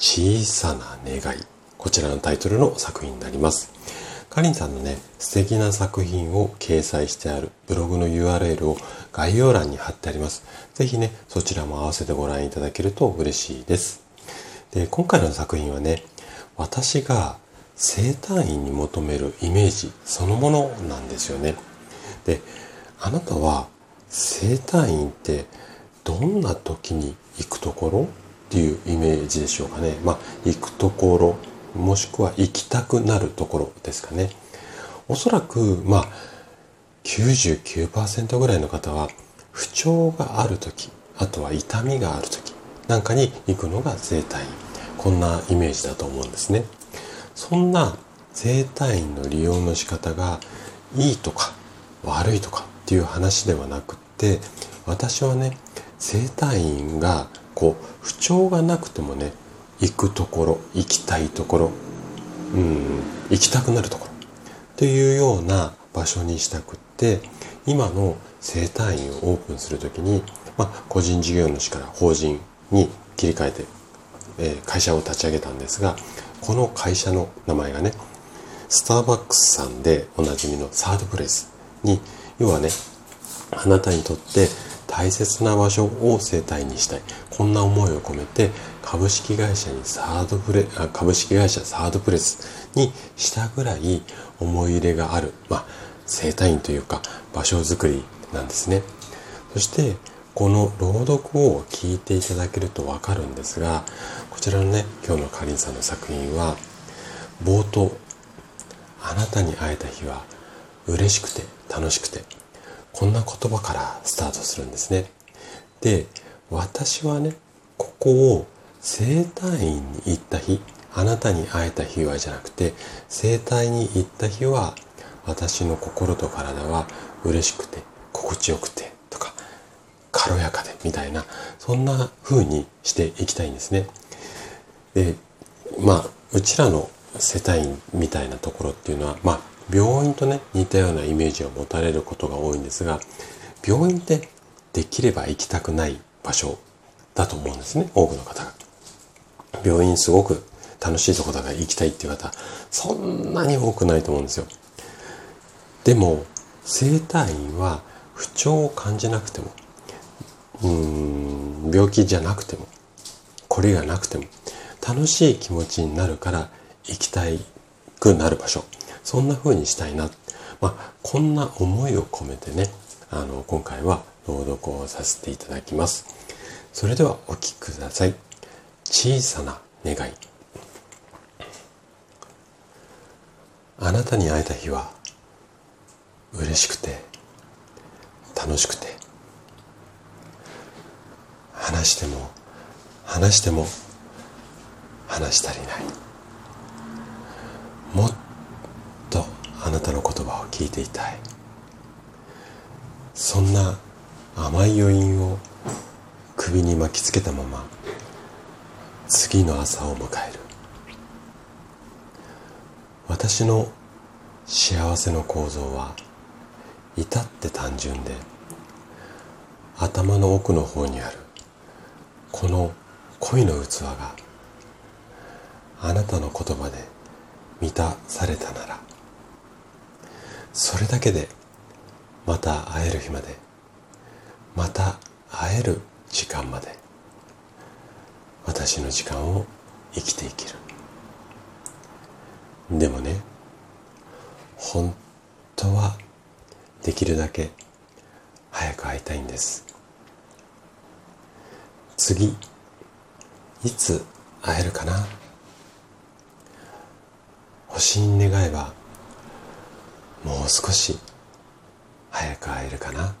小さな願い。こちらのタイトルの作品になります。かりんさんのね、素敵な作品を掲載してあるブログの URL を概要欄に貼ってあります。ぜひね、そちらも合わせてご覧いただけると嬉しいです。で、今回の作品はね、私が生体院に求めるイメージそのものなんですよね。で、あなたは生体院ってどんな時に行くところっていうイメージでしょうかね。まあ、行くところ、もしくは行きたくなるところですかね。おそらく、まあ、99%ぐらいの方は、不調がある時、あとは痛みがある時なんかに行くのが整体院。こんなイメージだと思うんですね。そんな整体院の利用の仕方がいいとか悪いとかっていう話ではなくって、私はね、整体院がこう不調がなくてもね行くところ行きたいところうん行きたくなるところ。というような場所にしたくって今の整体院をオープンする時に、まあ、個人事業主から法人に切り替えて、えー、会社を立ち上げたんですがこの会社の名前がねスターバックスさんでおなじみのサードプレイスに要はねあなたにとって大切な場所を生態にしたい。こんな思いを込めて株式会社にサードプレ株式会社サードプレスにしたぐらい思い入れがある、まあ、生態院というか場所づくりなんですね。そしてこの朗読を聞いていただけるとわかるんですがこちらのね今日のかりんさんの作品は冒頭あなたに会えた日は嬉しくて楽しくてこんな言葉からスタートするんですね。で、私はね、ここを生体院に行った日、あなたに会えた日はじゃなくて、生体に行った日は、私の心と体は嬉しくて、心地よくて、とか、軽やかで、みたいな、そんな風にしていきたいんですね。で、まあ、うちらの世帯みたいなところっていうのは、まあ、病院とね似たようなイメージを持たれることが多いんですが病院ってできれば行きたくない場所だと思うんですね多くの方が。病院すごく楽しいとこだから行きたいっていう方そんなに多くないと思うんですよ。でも整体院は不調を感じなくてもうん病気じゃなくてもこれがなくても楽しい気持ちになるから行きたくなる場所。そんな風にしたいな。まあ、こんな思いを込めてね、あの、今回は朗読をさせていただきます。それではお聴きください。小さな願い。あなたに会えた日は嬉しくて楽しくて話しても話しても話し足りないもっあなたの言葉を聞いていたい。そんな甘い余韻を首に巻きつけたまま次の朝を迎える。私の幸せの構造は至って単純で頭の奥の方にあるこの恋の器があなたの言葉で満たされたならそれだけでまた会える日までまた会える時間まで私の時間を生きていける。でもね本当はできるだけ早く会いたいんです。次いつ会えるかな？星に願えば少し早く会えるかな。